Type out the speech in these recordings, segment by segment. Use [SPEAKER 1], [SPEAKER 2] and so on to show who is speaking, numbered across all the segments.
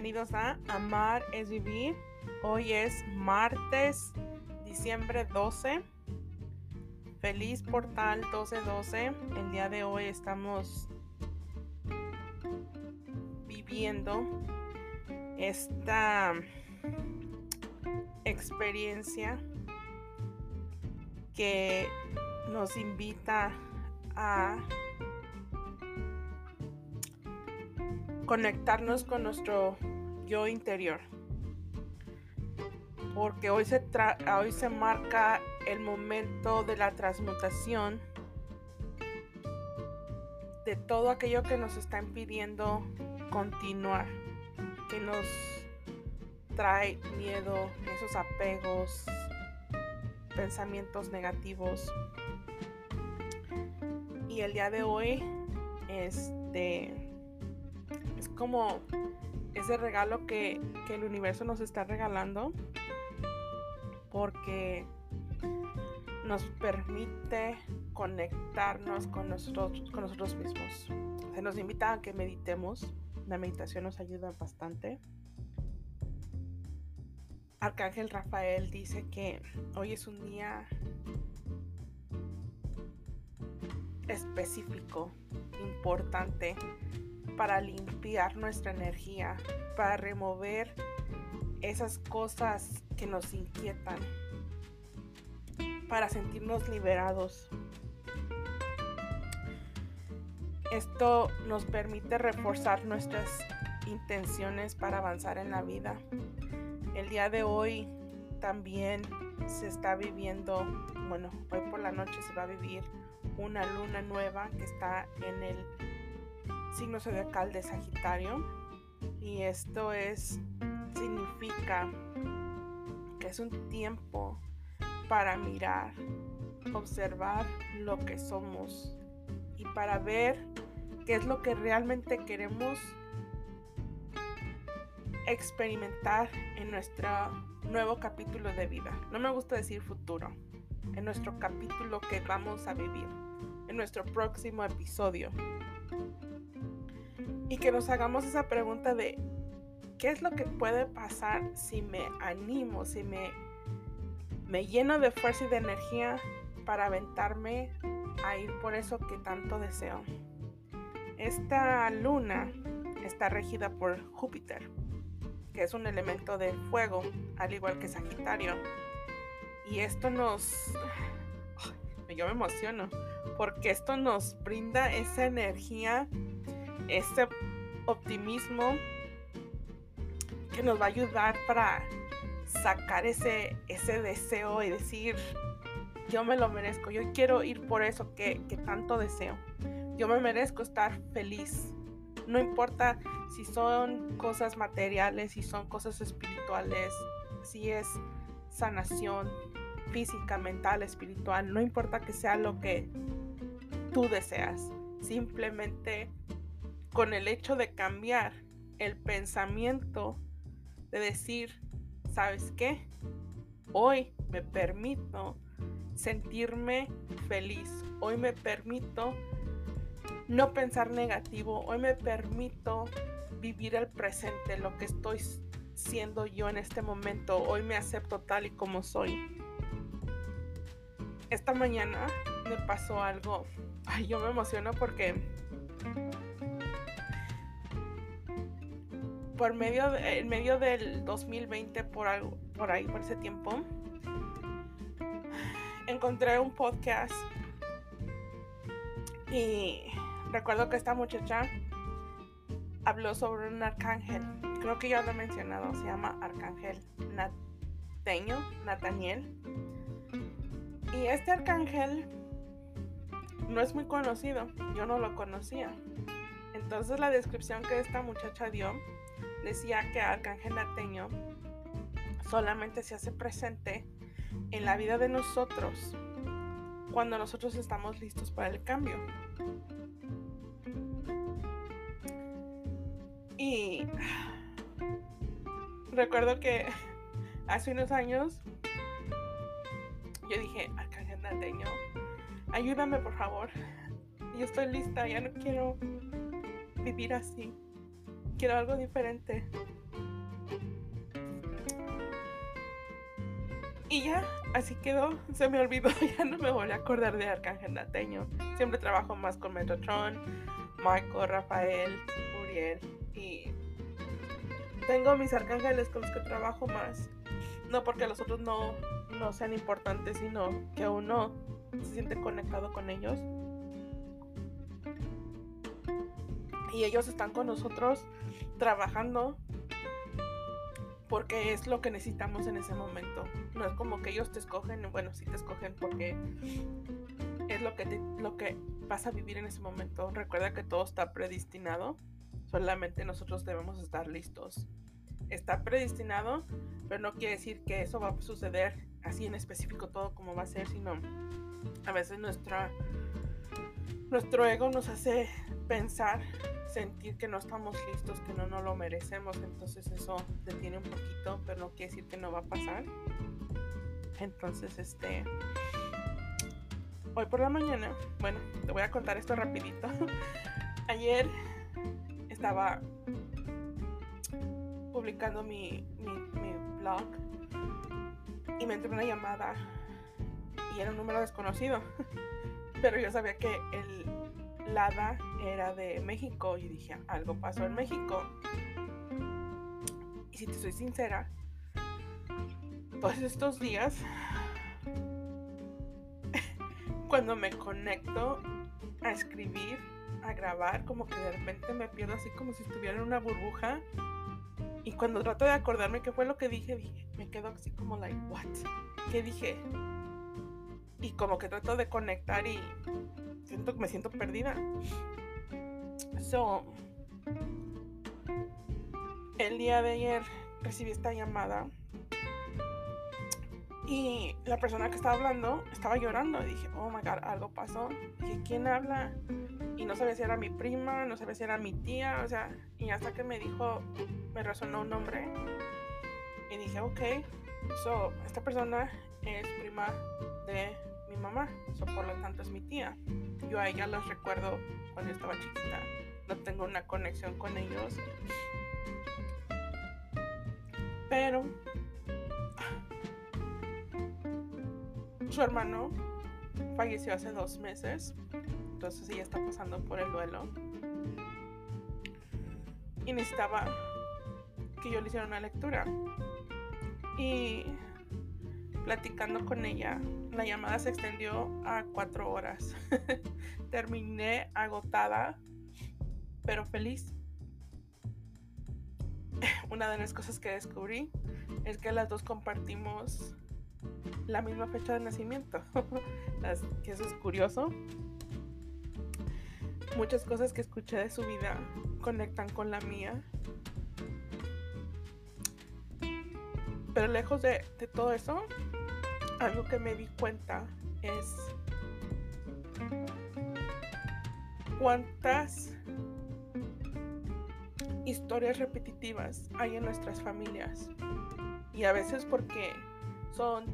[SPEAKER 1] bienvenidos a Amar es Vivir. Hoy es martes, diciembre 12. Feliz portal 1212. El día de hoy estamos viviendo esta experiencia que nos invita a conectarnos con nuestro yo interior. Porque hoy se, hoy se marca el momento de la transmutación de todo aquello que nos está impidiendo continuar, que nos trae miedo, esos apegos, pensamientos negativos. Y el día de hoy, este es como ese regalo que, el universo nos está regalando porque nos permite conectarnos con nosotros, con nosotros mismos. Se nos invita a que meditemos. La meditación nos ayuda bastante. Arcángel Rafael dice que hoy es un día específico, importante, para limpiar nuestra energía, para remover esas cosas que nos inquietan, para sentirnos liberados. Esto nos permite reforzar nuestras intenciones para avanzar en la vida. El día de hoy también se está viviendo, bueno, hoy por la noche se va a vivir una luna nueva que está en el signo zodiacal de Sagitario y esto es significa que es un tiempo para mirar, observar lo que somos y para ver qué es lo que realmente queremos experimentar en nuestro nuevo capítulo de vida. No me gusta decir futuro, en nuestro capítulo que vamos a vivir, en nuestro próximo episodio y que nos hagamos esa pregunta de qué es lo que puede pasar si me animo, si me, me lleno de fuerza y de energía para aventarme a ir por eso que tanto deseo. Esta luna está regida por Júpiter, que es un elemento de fuego, al igual que Sagitario. Y esto nos... Yo me emociono, porque esto nos brinda esa energía ese optimismo que nos va a ayudar para sacar ese, ese deseo y decir, yo me lo merezco, yo quiero ir por eso que, que tanto deseo. Yo me merezco estar feliz. No importa si son cosas materiales, si son cosas espirituales, si es sanación física, mental, espiritual, no importa que sea lo que tú deseas. Simplemente con el hecho de cambiar el pensamiento de decir, ¿sabes qué? Hoy me permito sentirme feliz. Hoy me permito no pensar negativo. Hoy me permito vivir el presente, lo que estoy siendo yo en este momento. Hoy me acepto tal y como soy. Esta mañana me pasó algo. Ay, yo me emociono porque por medio, en medio del 2020, por, algo, por ahí, por ese tiempo, encontré un podcast y recuerdo que esta muchacha habló sobre un arcángel. Creo que ya lo he mencionado, se llama Arcángel Nateño, Nathaniel. Y este arcángel no es muy conocido, yo no lo conocía. Entonces la descripción que esta muchacha dio decía que Arcángel Nateño solamente se hace presente en la vida de nosotros cuando nosotros estamos listos para el cambio. Y recuerdo que hace unos años yo dije, Arcángel Nateño, ayúdame por favor. Yo estoy lista, ya no quiero vivir así quiero algo diferente. Y ya, así quedó, se me olvidó, ya no me volví a acordar de Arcángel Lateño. Siempre trabajo más con Metatron, Marco, Rafael, Uriel y tengo mis arcángeles con los que trabajo más. No porque los otros no, no sean importantes, sino que uno se siente conectado con ellos. Y ellos están con nosotros trabajando porque es lo que necesitamos en ese momento. No es como que ellos te escogen, bueno, sí te escogen porque es lo que, lo que vas a vivir en ese momento. Recuerda que todo está predestinado, solamente nosotros debemos estar listos. Está predestinado, pero no quiere decir que eso va a suceder así en específico todo como va a ser, sino a veces nuestra, nuestro ego nos hace pensar sentir que no estamos listos, que no nos lo merecemos, entonces eso detiene un poquito, pero no quiere decir que no va a pasar. Entonces, este, hoy por la mañana, bueno, te voy a contar esto rapidito. Ayer estaba publicando mi, mi, mi blog y me entró una llamada y era un número desconocido, pero yo sabía que el Lada era de México y dije, algo pasó en México. Y si te soy sincera, todos estos días, cuando me conecto a escribir, a grabar, como que de repente me pierdo así como si estuviera en una burbuja. Y cuando trato de acordarme qué fue lo que dije, dije me quedo así como like, what? ¿Qué dije? Y como que trato de conectar y siento que me siento perdida. So, el día de ayer recibí esta llamada y la persona que estaba hablando estaba llorando. Y dije, oh my god, algo pasó. dije, ¿quién habla? Y no sabía si era mi prima, no sabía si era mi tía, o sea, y hasta que me dijo, me resonó un nombre. Y dije, ok, so, esta persona es prima de mamá, so, por lo tanto es mi tía. Yo a ella los recuerdo cuando estaba chiquita. No tengo una conexión con ellos. Pero su hermano falleció hace dos meses. Entonces ella está pasando por el duelo. Y necesitaba que yo le hiciera una lectura. Y platicando con ella, la llamada se extendió a cuatro horas. Terminé agotada, pero feliz. Una de las cosas que descubrí es que las dos compartimos la misma fecha de nacimiento. eso es curioso. Muchas cosas que escuché de su vida conectan con la mía. Pero lejos de todo eso, algo que me di cuenta es cuántas historias repetitivas hay en nuestras familias. Y a veces porque son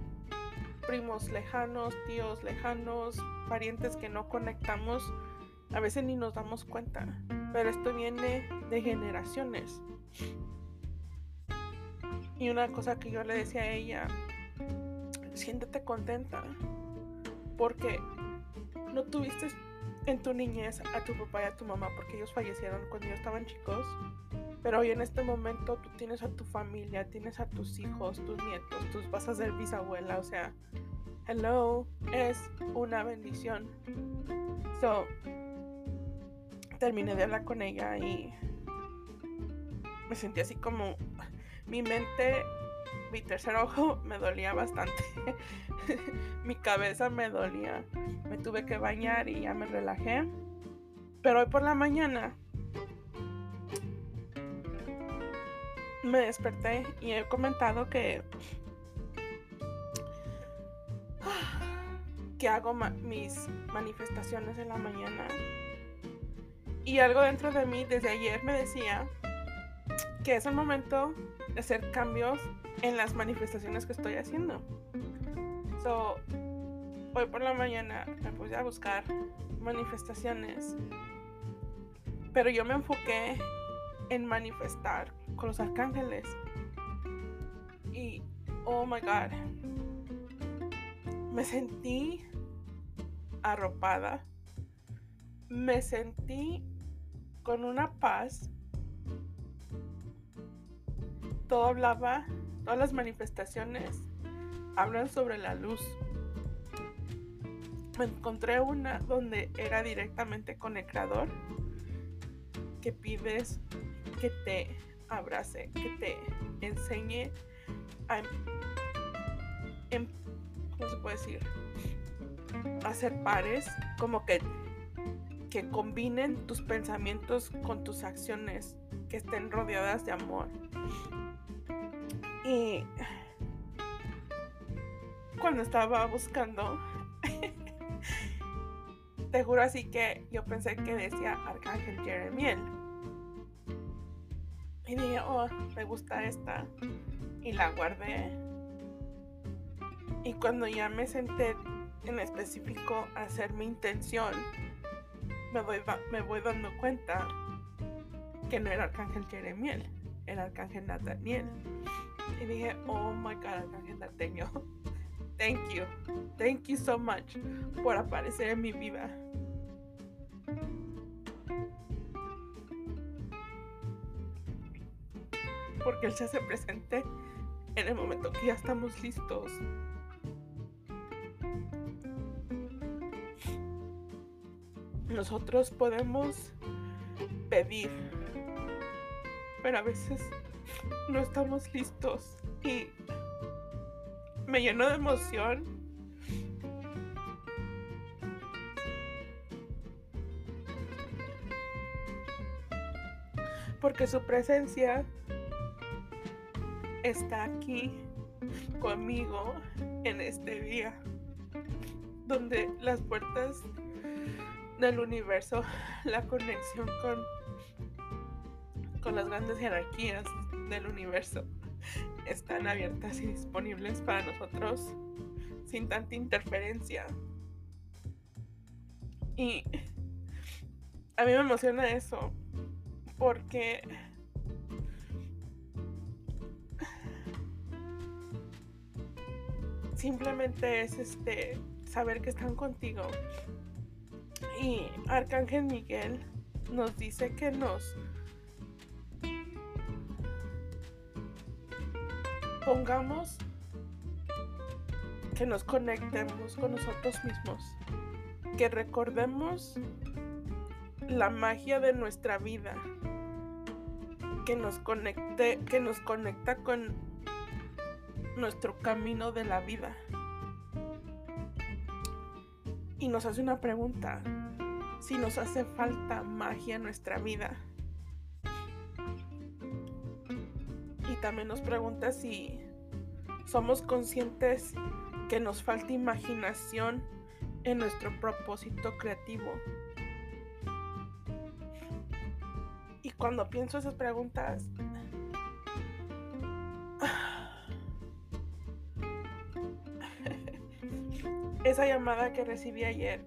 [SPEAKER 1] primos lejanos, tíos lejanos, parientes que no conectamos, a veces ni nos damos cuenta. Pero esto viene de generaciones. Y una cosa que yo le decía a ella siéntete contenta porque no tuviste en tu niñez a tu papá y a tu mamá porque ellos fallecieron cuando ellos estaban chicos. Pero hoy en este momento tú tienes a tu familia, tienes a tus hijos, tus nietos, tus vas a ser bisabuela, o sea, hello, es una bendición. So, terminé de hablar con ella y me sentí así como mi mente mi tercer ojo me dolía bastante. mi cabeza me dolía. Me tuve que bañar y ya me relajé. Pero hoy por la mañana me desperté y he comentado que que hago mis manifestaciones en la mañana. Y algo dentro de mí desde ayer me decía que es el momento de hacer cambios en las manifestaciones que estoy haciendo. So, hoy por la mañana me puse a buscar manifestaciones, pero yo me enfoqué en manifestar con los arcángeles. Y, oh my god, me sentí arropada, me sentí con una paz. Todo hablaba, todas las manifestaciones hablan sobre la luz. Me encontré una donde era directamente con el creador, que pides que te abrace, que te enseñe a, em, ¿cómo se puede decir? Hacer pares, como que, que combinen tus pensamientos con tus acciones, que estén rodeadas de amor. Y cuando estaba buscando, te juro así que yo pensé que decía Arcángel Jeremiel. Y dije, oh, me gusta esta. Y la guardé. Y cuando ya me senté en específico a hacer mi intención, me voy, me voy dando cuenta que no era Arcángel Jeremiel, era Arcángel Nathaniel. Y dije, oh my god, Arcángel Nathaniel, thank you, thank you so much por aparecer en mi vida. porque Él se hace presente en el momento que ya estamos listos. Nosotros podemos pedir, pero a veces no estamos listos y me lleno de emoción. Porque su presencia está aquí conmigo en este día, donde las puertas del universo, la conexión con, con las grandes jerarquías del universo están abiertas y disponibles para nosotros sin tanta interferencia. Y a mí me emociona eso porque simplemente es este saber que están contigo. Y Arcángel Miguel nos dice que nos pongamos que nos conectemos con nosotros mismos, que recordemos la magia de nuestra vida, que nos conecte, que nos conecta con nuestro camino de la vida. Y nos hace una pregunta, si nos hace falta magia en nuestra vida. También nos pregunta si somos conscientes que nos falta imaginación en nuestro propósito creativo. Y cuando pienso esas preguntas, esa llamada que recibí ayer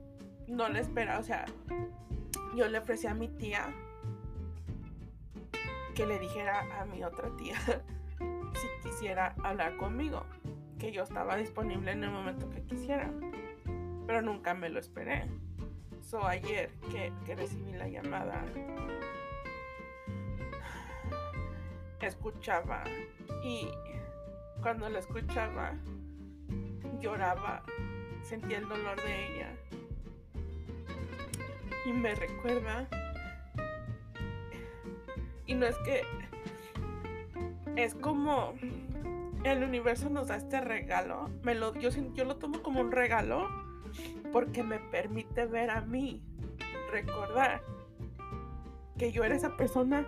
[SPEAKER 1] no la esperaba, o sea, yo le ofrecí a mi tía que le dijera a mi otra tía si quisiera hablar conmigo, que yo estaba disponible en el momento que quisiera, pero nunca me lo esperé. So ayer que, que recibí la llamada, escuchaba y cuando la escuchaba lloraba sentía el dolor de ella. Y me recuerda. Y no es que. Es como. El universo nos da este regalo. Me lo, yo, yo lo tomo como un regalo. Porque me permite ver a mí. Recordar. Que yo era esa persona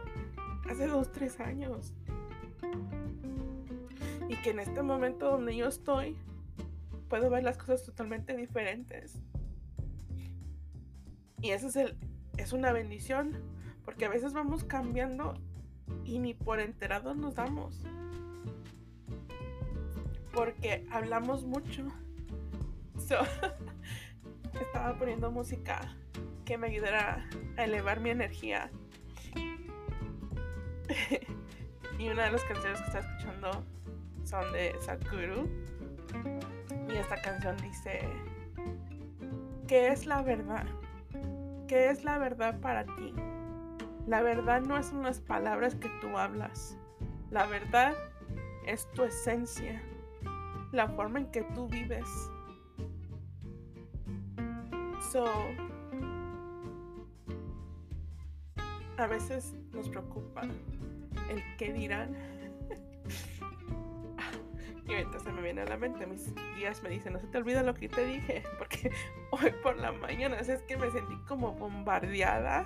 [SPEAKER 1] hace dos, tres años. Y que en este momento donde yo estoy, puedo ver las cosas totalmente diferentes. Y eso es, el, es una bendición, porque a veces vamos cambiando y ni por enterados nos damos. Porque hablamos mucho. estaba poniendo música que me ayudara a elevar mi energía. y una de las canciones que estaba escuchando son de Sakuru Y esta canción dice, ¿qué es la verdad? ¿Qué es la verdad para ti? La verdad no es unas palabras que tú hablas. La verdad es tu esencia, la forma en que tú vives. So, a veces nos preocupa el qué dirán. y ahorita se me viene a la mente, mis guías me dicen, no se te olvida lo que te dije, porque hoy por la mañana es que me sentí como bombardeada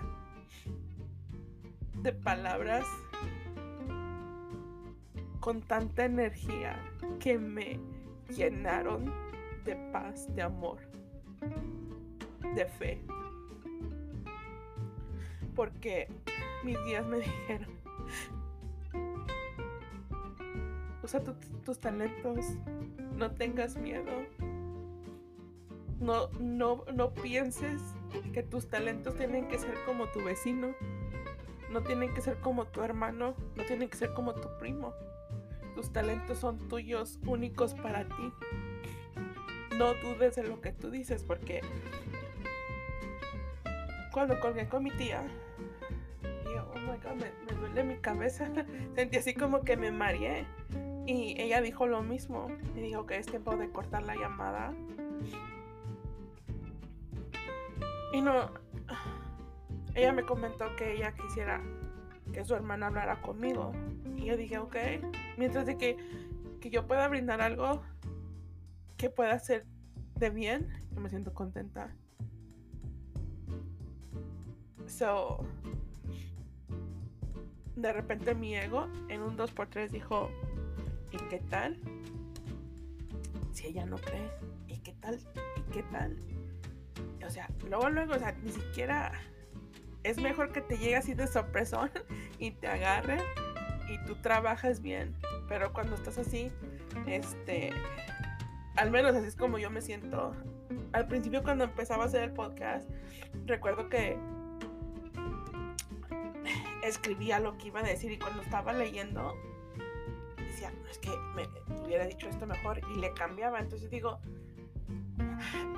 [SPEAKER 1] de palabras con tanta energía que me llenaron de paz, de amor, de fe. Porque mis días me dijeron, usa tus talentos, no tengas miedo, no, no, no pienses que tus talentos tienen que ser como tu vecino no tienen que ser como tu hermano, no tienen que ser como tu primo. Tus talentos son tuyos, únicos para ti. No dudes de lo que tú dices, porque cuando colgué con mi tía, yo, oh my god, me, duele mi cabeza. Sentí así como que me mareé. Y ella dijo lo mismo. Me dijo que es tiempo de cortar la llamada. Y no, ella me comentó que ella quisiera que su hermana hablara conmigo. Y yo dije, ok, mientras que, que yo pueda brindar algo que pueda ser de bien, yo me siento contenta. So, de repente mi ego en un 2x3 dijo, ¿y qué tal? Si ella no cree, ¿y qué tal? ¿Y qué tal? O sea, luego, luego, o sea, ni siquiera es mejor que te llegue así de sorpresón y te agarre y tú trabajas bien. Pero cuando estás así, este, al menos así es como yo me siento. Al principio cuando empezaba a hacer el podcast, recuerdo que escribía lo que iba a decir y cuando estaba leyendo, decía, no, es que me hubiera dicho esto mejor y le cambiaba. Entonces digo,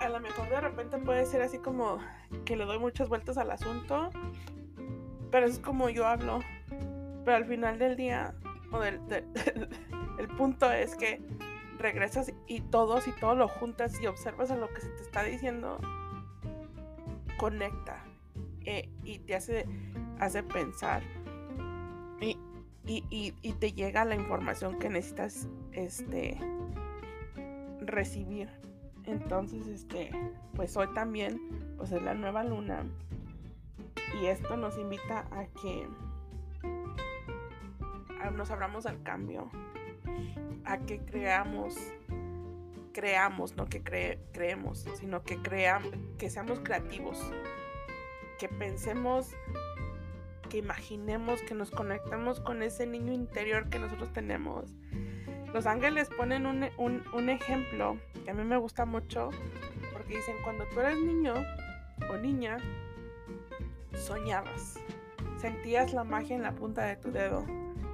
[SPEAKER 1] a lo mejor de repente puede ser así como que le doy muchas vueltas al asunto, pero es como yo hablo. Pero al final del día, o del, el punto es que regresas y todos y todo lo juntas y observas a lo que se te está diciendo, conecta eh, y te hace, hace pensar. Y, y, y, te llega la información que necesitas este, recibir. Entonces, este, pues hoy también, pues es la nueva luna. Y esto nos invita a que nos abramos al cambio, a que creamos, creamos, no que creemos, sino que creamos, que seamos creativos, que pensemos, que imaginemos, que nos conectemos con ese niño interior que nosotros tenemos los ángeles ponen un, ejemplo que a mí me gusta mucho porque dicen, cuando tú eres niño o niña, soñabas, sentías la magia en la punta de tu dedo.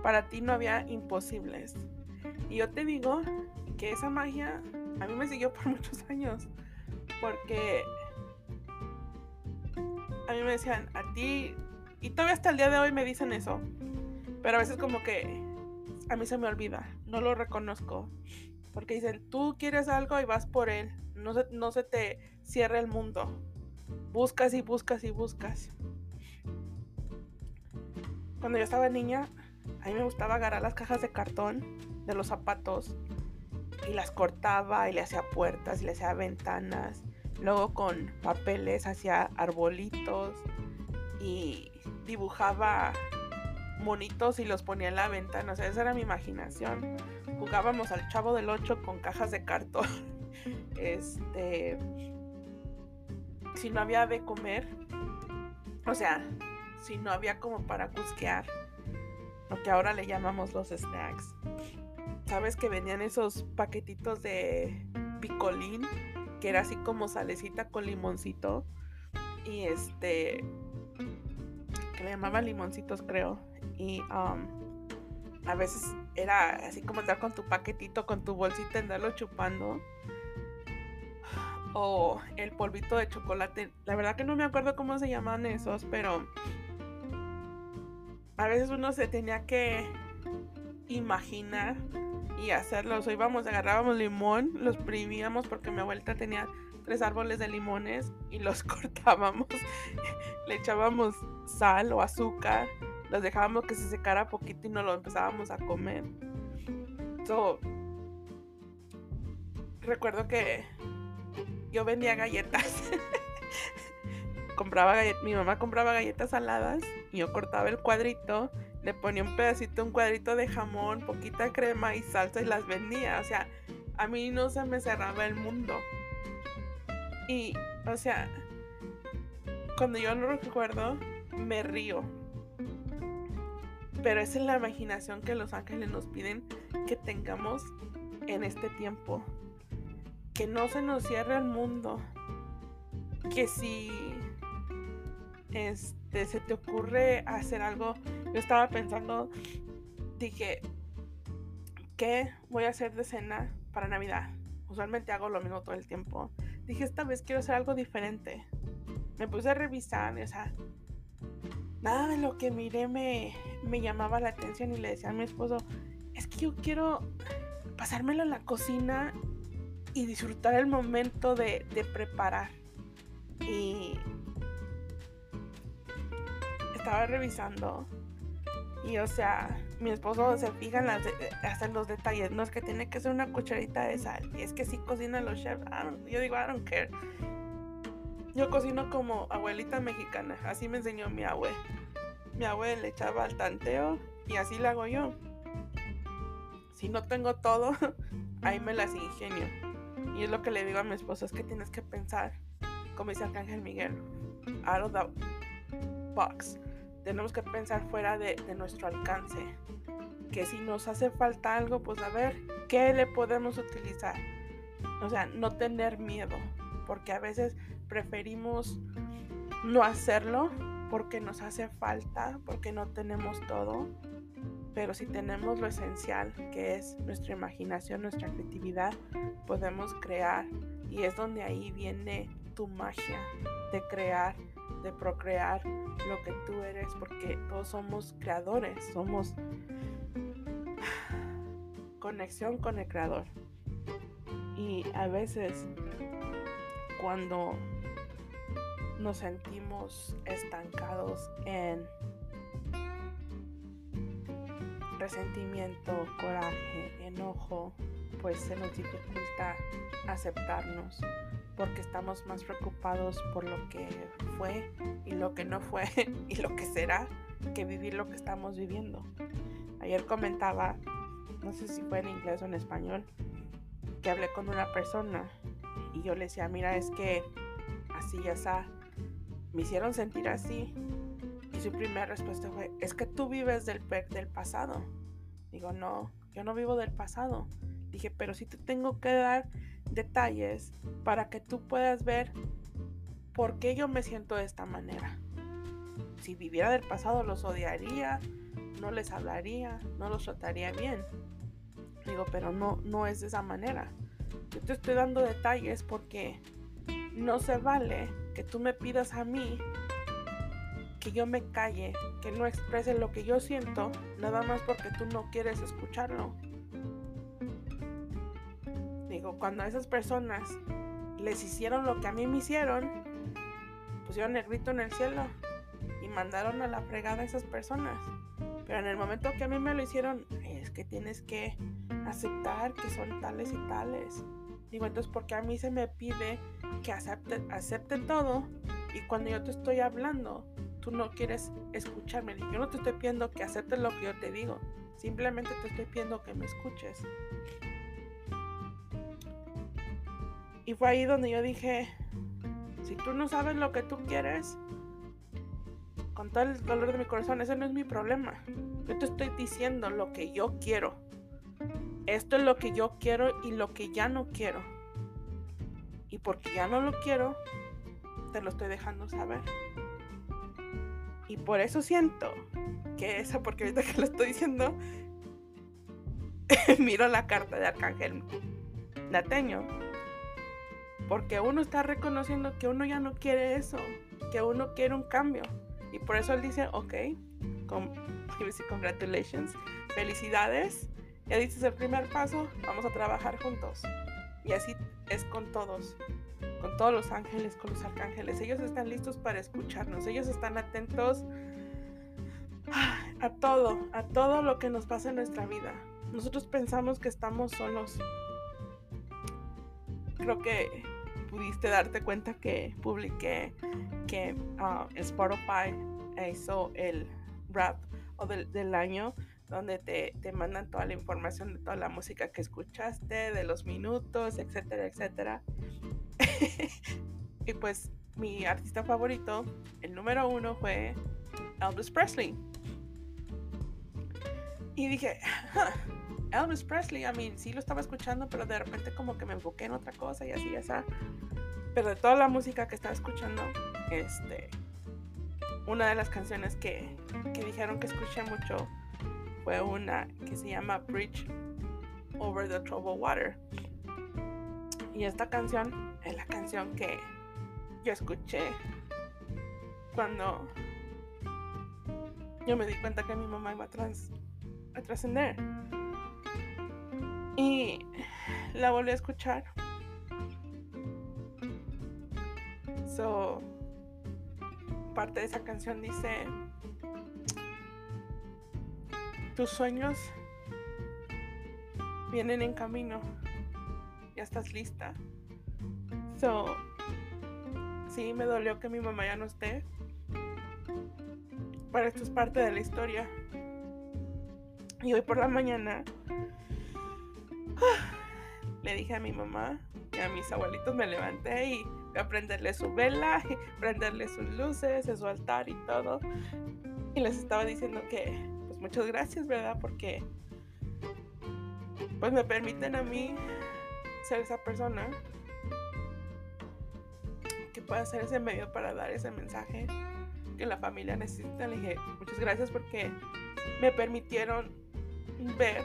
[SPEAKER 1] Para ti no había imposibles. Y yo te digo que esa magia a mí me siguió por muchos años. Porque a mí me decían, a ti, y todavía hasta el día de hoy me dicen eso. Pero a veces como que a mí se me olvida, no lo reconozco. Porque dicen, tú quieres algo y vas por él, no se, no se te cierra el mundo. Buscas y buscas y buscas. Cuando yo estaba niña, a mí me gustaba agarrar las cajas de cartón de los zapatos y las cortaba y le hacía puertas y le hacía ventanas. Luego con papeles hacía arbolitos y dibujaba monitos y los ponía en la ventana. O sea, esa era mi imaginación. Jugábamos al chavo del 8 con cajas de cartón. Este. Si no había de comer. O sea, si no había como para cusquear. Lo que ahora le llamamos los snacks. Sabes que venían esos paquetitos de picolín. Que era así como salecita con limoncito. Y este. Que le llamaban limoncitos, creo y um, a veces era así como estar con tu paquetito, con tu bolsita, andarlo chupando. o el polvito de chocolate. La verdad que no me acuerdo cómo se llaman esos, pero a veces uno se tenía que imaginar y hacerlos. O íbamos, agarrábamos limón, los primíamos porque mi abuelita tenía árboles de limones y los cortábamos. Le echábamos sal o azúcar, los dejábamos que se secara poquito y nos lo empezábamos a comer. So, recuerdo que yo vendía galletas. compraba galletas, mi mamá compraba galletas saladas y yo cortaba el cuadrito, le ponía un pedacito, un cuadrito de jamón, poquita crema y salsa y las vendía. O sea, a mí no se me cerraba el mundo. Y, o sea, cuando yo lo recuerdo, me río. Pero esa es la imaginación que los ángeles nos piden que tengamos en este tiempo. Que no se nos cierre el mundo. Que si este, se te ocurre hacer algo, yo estaba pensando, dije, ¿qué voy a hacer de cena para Navidad? Usualmente hago lo mismo todo el tiempo. Dije, esta vez quiero hacer algo diferente. Me puse a revisar, o sea, nada de lo que miré me, me llamaba la atención y le decía a mi esposo, es que yo quiero pasármelo en la cocina y disfrutar el momento de, de preparar. Y estaba revisando y o sea, mi esposo se fija en las hasta los detalles, no es que tiene que ser una cucharita de sal, y es que si cocina los chefs, yo digo, I don't care. Yo cocino como abuelita mexicana, así me enseñó mi abue. Mi abue le echaba al tanteo y así lo hago yo. Si no tengo todo, ahí me las ingenio. Y es lo que le digo a mi esposo, es que tienes que pensar, como dice Arcángel Miguel, out of the box. Tenemos que pensar fuera de, nuestro alcance. Que si nos hace falta algo, pues a ver, ¿qué le podemos utilizar? O sea, no tener miedo, porque a veces preferimos no hacerlo porque nos hace falta, porque no tenemos todo. Pero si tenemos lo esencial, que es nuestra imaginación, nuestra creatividad, podemos crear. Y es donde ahí viene tu magia de crear, de procrear lo que tú eres, porque todos somos creadores, somos conexión con el creador. Y a veces cuando nos sentimos estancados en resentimiento, coraje, enojo, pues se nos dificulta aceptarnos porque estamos más preocupados por lo que fue y lo que no fue y lo que será que vivir lo que estamos viviendo. Ayer comentaba, no sé si fue en inglés o en español, que hablé con una persona y yo le decía, mira, es que así ya está me hicieron sentir así. Y su primera respuesta fue, es que tú vives del, del pasado. Digo, no, yo no vivo del pasado. Dije, pero sí te tengo que dar detalles para que tú puedas ver por qué yo me siento de esta manera. Si viviera del pasado los odiaría, no les hablaría, no los trataría bien. Digo, pero no, no es de esa manera. Yo te estoy dando detalles porque no se vale que tú me pidas a mí que yo me calle, que no exprese lo que yo siento, nada más porque tú no quieres escucharlo. Digo, cuando a esas personas les hicieron lo que a mí me hicieron, pusieron el grito en el cielo y mandaron a la fregada a esas personas. Pero en el momento que a mí me lo hicieron, es que tienes que aceptar que son tales y tales. Digo, entonces, porque a mí se me pide que acepte, acepte todo y cuando yo te estoy hablando, tú no quieres escucharme. Yo no te estoy pidiendo que aceptes lo que yo te digo. Simplemente te estoy pidiendo que me escuches. Y fue ahí donde yo dije, si tú no sabes lo que tú quieres, con todo el dolor de mi corazón, ese no es mi problema. Yo te estoy diciendo lo que yo quiero. Esto es lo que yo quiero y lo que ya no quiero. Y porque ya no lo quiero, te lo estoy dejando saber. Y por eso siento que esa, porque ahorita que lo estoy diciendo, miro la carta de Arcángel Nateño. Porque uno está reconociendo que uno ya no quiere eso, que uno quiere un cambio. Y por eso él dice, ok, con, congratulations, felicidades, ya dices el primer paso, vamos a trabajar juntos. Y así es con todos, con todos los ángeles, con los arcángeles. Ellos están listos para escucharnos, ellos están atentos a todo, a todo lo que nos pasa en nuestra vida. Nosotros pensamos que estamos solos. Creo que pudiste darte cuenta que publiqué que uh, Spotify hizo el rap o del, año donde te, te, mandan toda la información de toda la música que escuchaste, de los minutos, etcétera, etcétera. y pues mi artista favorito, el número uno fue Elvis Presley. Y dije, Elvis Presley, I mean, sí lo estaba escuchando, pero de repente como que me enfoqué en otra cosa y así, ya está. Pero de toda la música que estaba escuchando, este, una de las canciones que, que dijeron que escuché mucho fue una que se llama Bridge Over the Troubled Water. Y esta canción es la canción que yo escuché cuando yo me di cuenta que mi mamá iba a a trascender. Y la volví a escuchar. So, parte de esa canción dice, tus sueños vienen en camino, ya estás lista. So, sí, me dolió que mi mamá ya no esté, pero esto es parte de la historia. Y hoy por la mañana le dije a mi mamá y a mis abuelitos me levanté y voy a prenderle su vela prenderle sus luces, su altar y todo. Y les estaba diciendo que pues muchas gracias, ¿verdad? Porque pues me permiten a mí ser esa persona que pueda ser ese medio para dar ese mensaje que la familia necesita. Le dije, muchas gracias porque me permitieron ver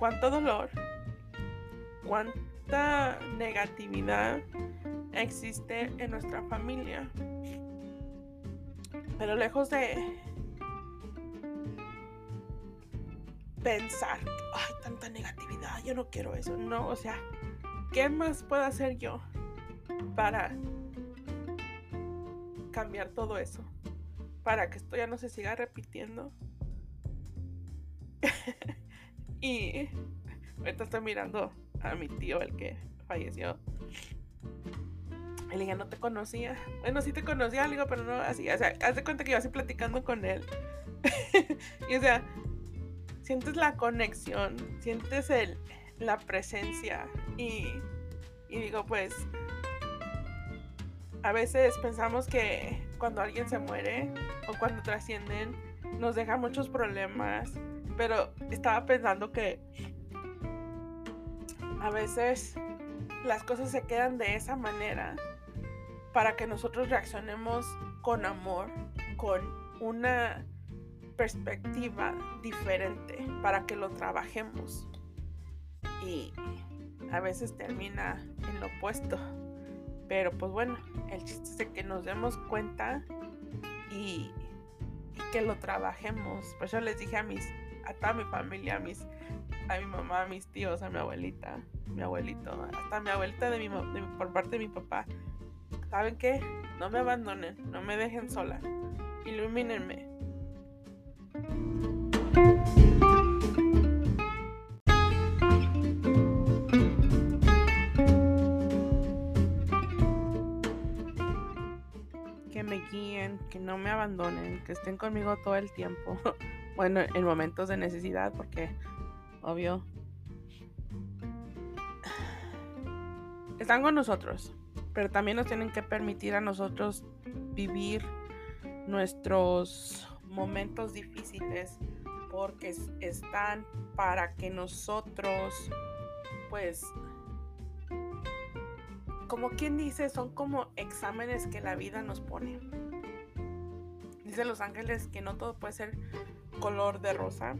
[SPEAKER 1] cuánto dolor, cuánta negatividad existe en nuestra familia. Pero lejos de pensar, ay, tanta negatividad, yo no quiero eso. No, o sea, ¿qué más puedo hacer yo para cambiar todo eso? Para que esto ya no se siga repitiendo. y ahorita estoy mirando a mi tío, el que falleció. Y le dije, no te conocía. Bueno, sí te conocía, algo, pero no así. O sea, haz de cuenta que yo así platicando con él. y o sea, sientes la conexión, sientes el, la presencia. Y, y digo, pues, a veces pensamos que cuando alguien se muere o cuando trascienden, nos deja muchos problemas pero estaba pensando que a veces las cosas se quedan de esa manera para que nosotros reaccionemos con amor, con una perspectiva diferente, para que lo trabajemos. Y a veces termina en lo opuesto. Pero pues bueno, el chiste es que nos demos cuenta y, que lo trabajemos. Pues yo les dije a mis a toda mi familia, a, mis, a mi mamá, a mis tíos, a mi abuelita, mi abuelito, hasta mi abuelita de mi, por parte de mi papá. ¿Saben qué? No me abandonen, no me dejen sola. Ilumínenme. Que me guíen, que no me abandonen, que estén conmigo todo el tiempo. Bueno, en momentos de necesidad, porque obvio. Están con nosotros, pero también nos tienen que permitir a nosotros vivir nuestros momentos difíciles porque están para que nosotros pues como quien dice son como exámenes que la vida nos pone dice los ángeles que no todo puede ser color de rosa.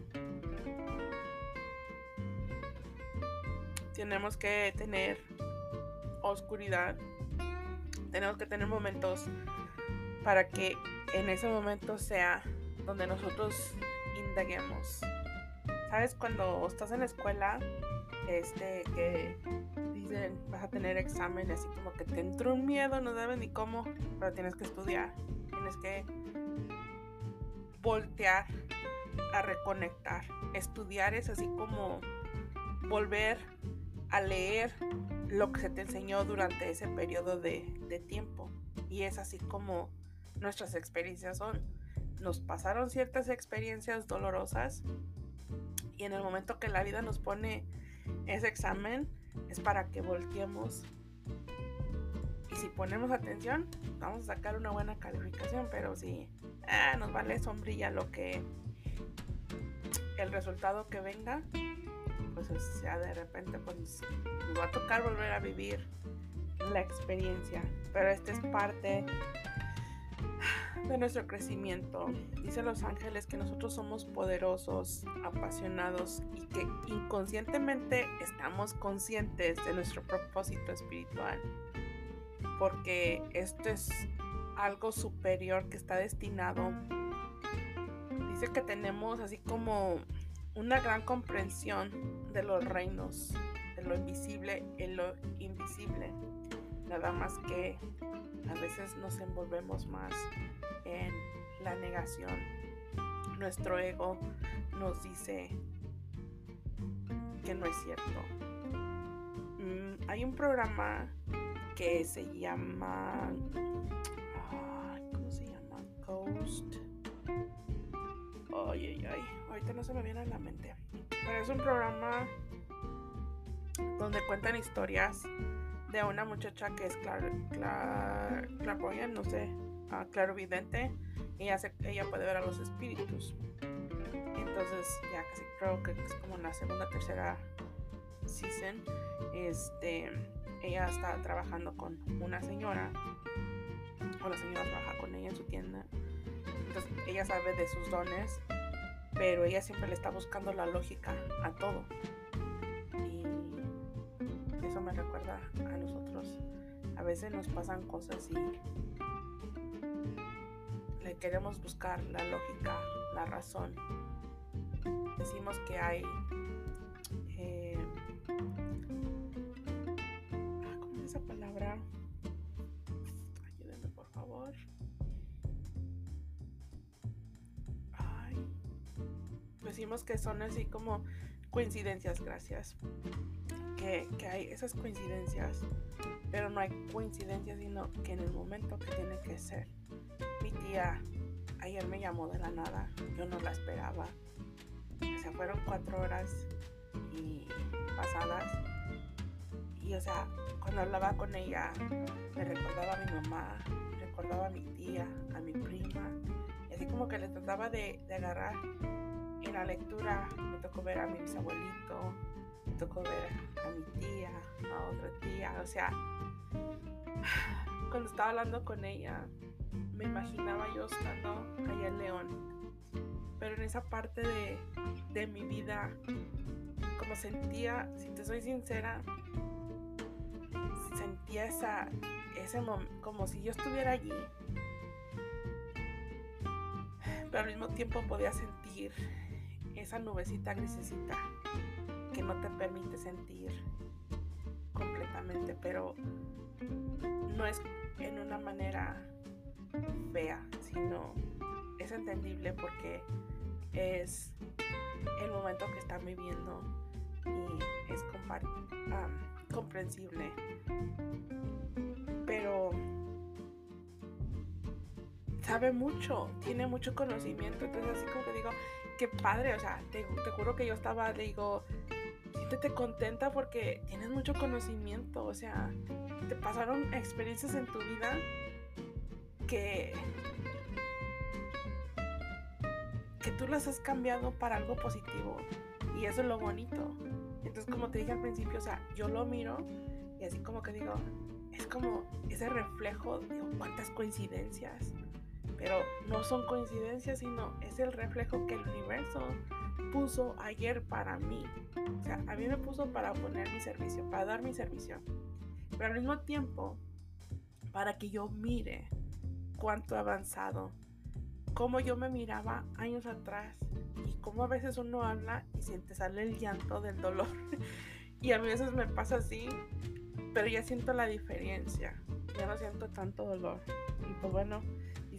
[SPEAKER 1] Tenemos que tener oscuridad, tenemos que tener momentos para que en ese momento sea donde nosotros indaguemos. ¿Sabes? Cuando estás en la escuela, este, que dicen vas a tener examen, así como que te entró un miedo, no sabes ni cómo, pero tienes que estudiar, tienes que voltear a reconectar. Estudiar es así como volver a leer lo que se te enseñó durante ese periodo de, tiempo. Y es así como nuestras experiencias son. Nos pasaron ciertas experiencias dolorosas y en el momento que la vida nos pone ese examen es para que volteemos y si ponemos atención vamos a sacar una buena calificación pero si ah, nos vale sombrilla lo que el resultado que venga pues sea de repente pues nos va a tocar volver a vivir la experiencia pero esta es parte de nuestro crecimiento. Dice los ángeles que nosotros somos poderosos, apasionados y que inconscientemente estamos conscientes de nuestro propósito espiritual. Porque esto es algo superior que está destinado. Dice que tenemos así como una gran comprensión de los reinos, de lo invisible y lo invisible. Nada más que a veces nos envolvemos más en la negación. Nuestro ego nos dice que no es cierto. Mm, hay un programa que se llama... ¿Cómo se llama? Ghost. Ay, ay, ay. Ahorita no se me viene a la mente. Pero es un programa donde cuentan historias de una muchacha que es clar, clar, no sé, uh, clarovidente. Ella, se, ella puede ver a los espíritus. Entonces, ya casi creo que es como en la segunda, tercera season. Este, ella está trabajando con una señora. O la señora trabaja con ella en su tienda. Entonces, ella sabe de sus dones. Pero ella siempre le está buscando la lógica a todo eso me recuerda a nosotros. A veces nos pasan cosas y le queremos buscar la lógica, la razón. Decimos que hay... Eh, decimos que son así como coincidencias, gracias que, hay esas coincidencias, pero no hay coincidencias, sino que en el momento que tiene que ser. Mi tía ayer me llamó de la nada, yo no la esperaba. O sea, fueron cuatro horas y pasadas. Y o sea, cuando hablaba con ella, me recordaba a mi mamá, recordaba a mi tía, a mi prima. Y así como que le trataba de, de agarrar. En la lectura me tocó ver a mi bisabuelito, me tocó ver a mi tía, a otra tía, o sea, cuando estaba hablando con ella, me imaginaba yo estando allá en León, pero en esa parte de, de mi vida, como sentía, si te soy sincera, sentía esa, ese como si yo estuviera allí, pero al mismo tiempo podía sentir esa nubecita grisecita que no te permite sentir completamente, pero no es en una manera fea, sino es entendible porque es el momento que están viviendo y es comprensible. Pero sabe mucho, tiene mucho conocimiento, entonces así como que digo, qué padre, o sea, te, te juro que yo estaba, digo, siéntete contenta porque tienes mucho conocimiento, o sea, te pasaron experiencias en tu vida que que tú las has cambiado para algo positivo y eso es lo bonito. Entonces, como te dije al principio, o sea, yo lo miro y así como que digo, es como ese reflejo, digo, cuántas coincidencias. Pero no son coincidencias, sino es el reflejo que el universo puso ayer para mí. O sea, a mí me puso para poner mi servicio, para dar mi servicio. pero al mismo tiempo para que yo mire cuánto he avanzado, cómo yo me miraba años atrás y cómo a veces uno habla y siente sale el llanto del dolor. y a veces me pasa así, pero ya siento la diferencia, ya no siento tanto dolor. Y pues bueno,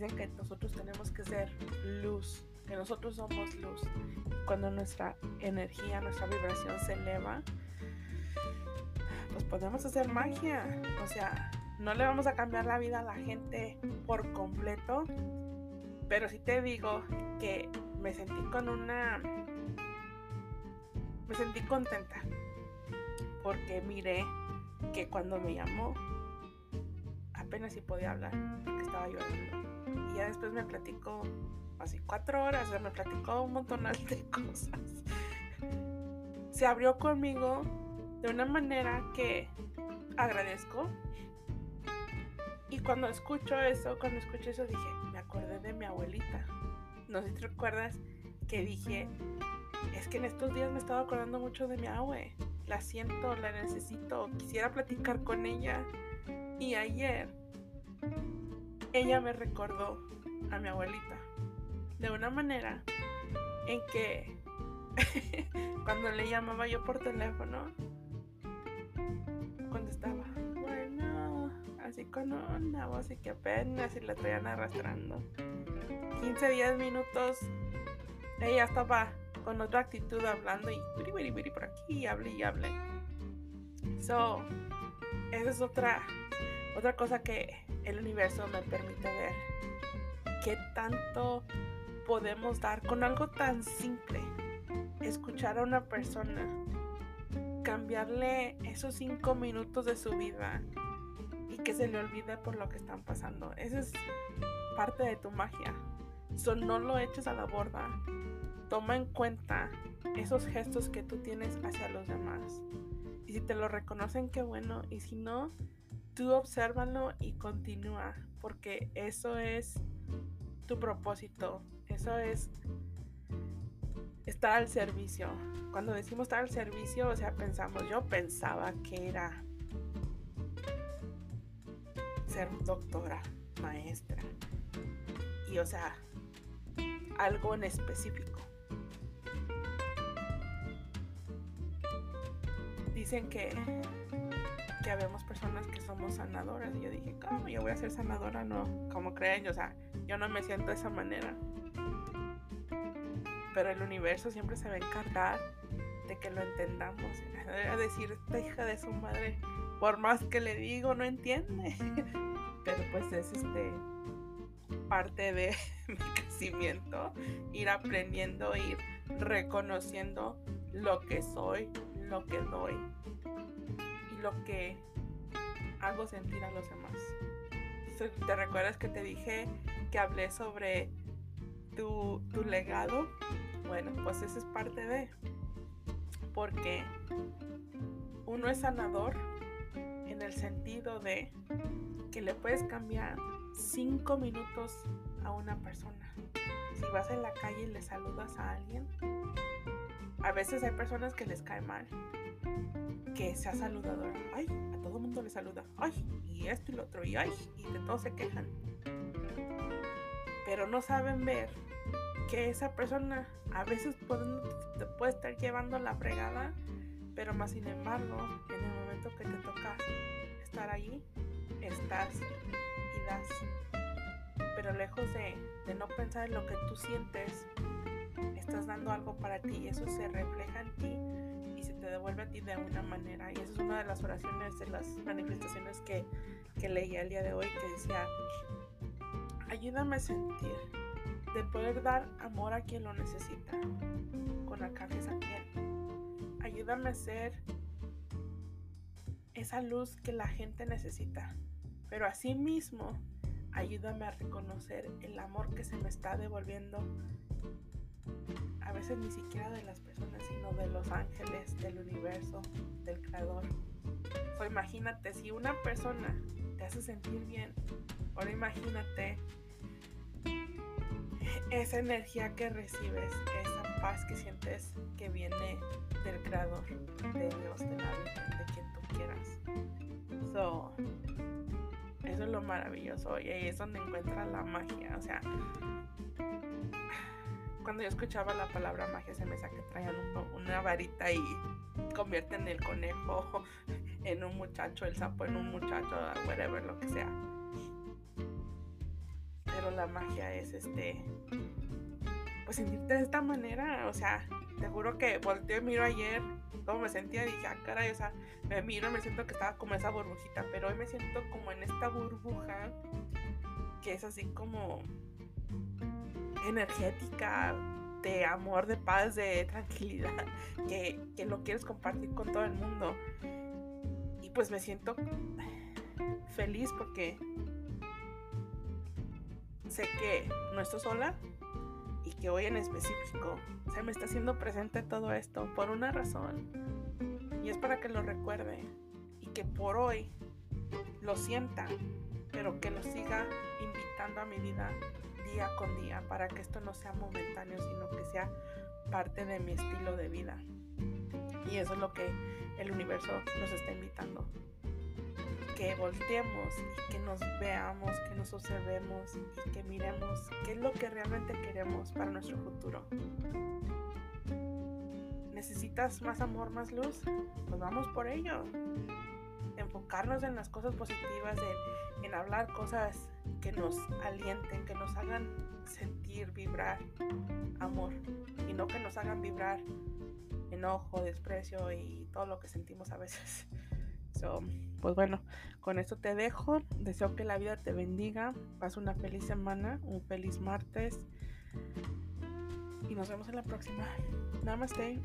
[SPEAKER 1] dicen que nosotros tenemos que ser luz, que nosotros somos luz. Cuando nuestra energía, nuestra vibración se eleva, pues podemos hacer magia. O sea, no le vamos a cambiar la vida a la gente por completo, pero sí te digo que me sentí con una... Me sentí contenta porque miré que cuando me llamó apenas si podía hablar porque estaba llorando. Y ya después me platicó así cuatro horas, me platicó un montón de cosas. Se abrió conmigo de una manera que agradezco. Y cuando escucho eso, cuando escucho eso dije, me acordé de mi abuelita. No sé si te recuerdas que dije, es que en estos días me estaba acordando mucho de mi abue. La siento, la necesito, quisiera platicar con ella. Y ayer ella me recordó a mi abuelita de una manera en que cuando le llamaba yo por teléfono contestaba bueno así con una voz y que apenas y la traían arrastrando 15 10 minutos ella estaba con otra actitud hablando y por aquí y hable y hable. So esa es otra otra cosa que el universo me permite ver qué tanto podemos dar con algo tan simple. Escuchar a una persona, cambiarle esos cinco minutos de su vida y que se le olvide por lo que están pasando. Esa es parte de tu magia. So, no lo eches a la borda. Toma en cuenta esos gestos que tú tienes hacia los demás. Y si te lo reconocen, qué bueno. Y si no, tú obsérvalo y continúa. Porque eso es tu propósito. Eso es estar al servicio. Cuando decimos estar al servicio, o sea, pensamos, yo pensaba que era ser doctora, maestra. Y o sea, algo en específico. Dicen que que habemos personas que somos sanadoras. Y yo dije, ¿cómo yo voy a ser sanadora? No, como creen, o sea, yo no me siento de esa manera. Pero el universo siempre se va a encargar de que lo entendamos. A decir, esta hija de su madre, por más que le digo, no entiende. Pero pues es este parte de mi crecimiento, ir aprendiendo, ir reconociendo lo que soy, lo que doy lo que hago sentir a los demás. ¿Te recuerdas que te dije que hablé sobre tu, tu legado? Bueno, pues eso es parte de. Porque uno es sanador en el sentido de que le puedes cambiar cinco minutos a una persona. Si vas en la calle y le saludas a alguien, a veces hay personas que les cae mal que sea saludadora. Ay, a todo mundo le saluda. Ay, y esto y lo otro. Y ay, y de todo se quejan. Pero no saben ver que esa persona a veces puede, te puede estar llevando la fregada, pero más sin embargo, en el momento que te toca estar ahí, estás y das. Pero lejos de, de no pensar en lo que tú sientes, estás dando algo para ti y eso se refleja en ti te devuelve a ti de alguna manera. Y esa es una de las oraciones, de las manifestaciones que, que leí el día de hoy, que decía, ayúdame a sentir de poder dar amor a quien lo necesita, con acajes a quien. Ayúdame a ser esa luz que la gente necesita. Pero asimismo, ayúdame a reconocer el amor que se me está devolviendo a veces ni siquiera de las personas, sino de los ángeles, del universo, del creador. O imagínate, si una persona te hace sentir bien, ahora imagínate esa energía que recibes, esa paz que sientes que viene del creador, de Dios, de la Virgen, de quien tú quieras. So, eso es lo maravilloso y ahí es donde encuentras la magia. O sea, cuando yo escuchaba la palabra magia se me saca que traían una varita y convierten el conejo en un muchacho, el sapo en un muchacho, whatever, lo que sea. Pero la magia es este, pues sentirte de esta manera, o sea, te juro que volteé y miro ayer cómo me sentía y dije, ah, caray, o sea, me miro y me siento que estaba como esa burbujita, pero hoy me siento como en esta burbuja que es así como energética, de amor, de paz, de tranquilidad, que, que lo quieres compartir con todo el mundo. Y pues me siento feliz porque sé que no estoy sola y que hoy en específico se me está haciendo presente todo esto por una razón. Y es para que lo recuerde y que por hoy lo sienta, pero que lo siga invitando a mi vida día con día para que esto no sea momentáneo, sino que sea parte de mi estilo de vida. Y eso es lo que el universo nos está invitando. Que volteemos y que nos veamos, que nos observemos y que miremos qué es lo que realmente queremos para nuestro futuro. ¿Necesitas más amor, más luz? Pues vamos por ello. Enfocarnos en las cosas positivas, en, hablar cosas que nos alienten, que nos hagan sentir, vibrar amor y no que nos hagan vibrar enojo, desprecio y todo lo que sentimos a veces. So, pues bueno, con esto te dejo. Deseo que la vida te bendiga. Pasa una feliz semana, un feliz martes. Y nos vemos en la próxima. Namaste.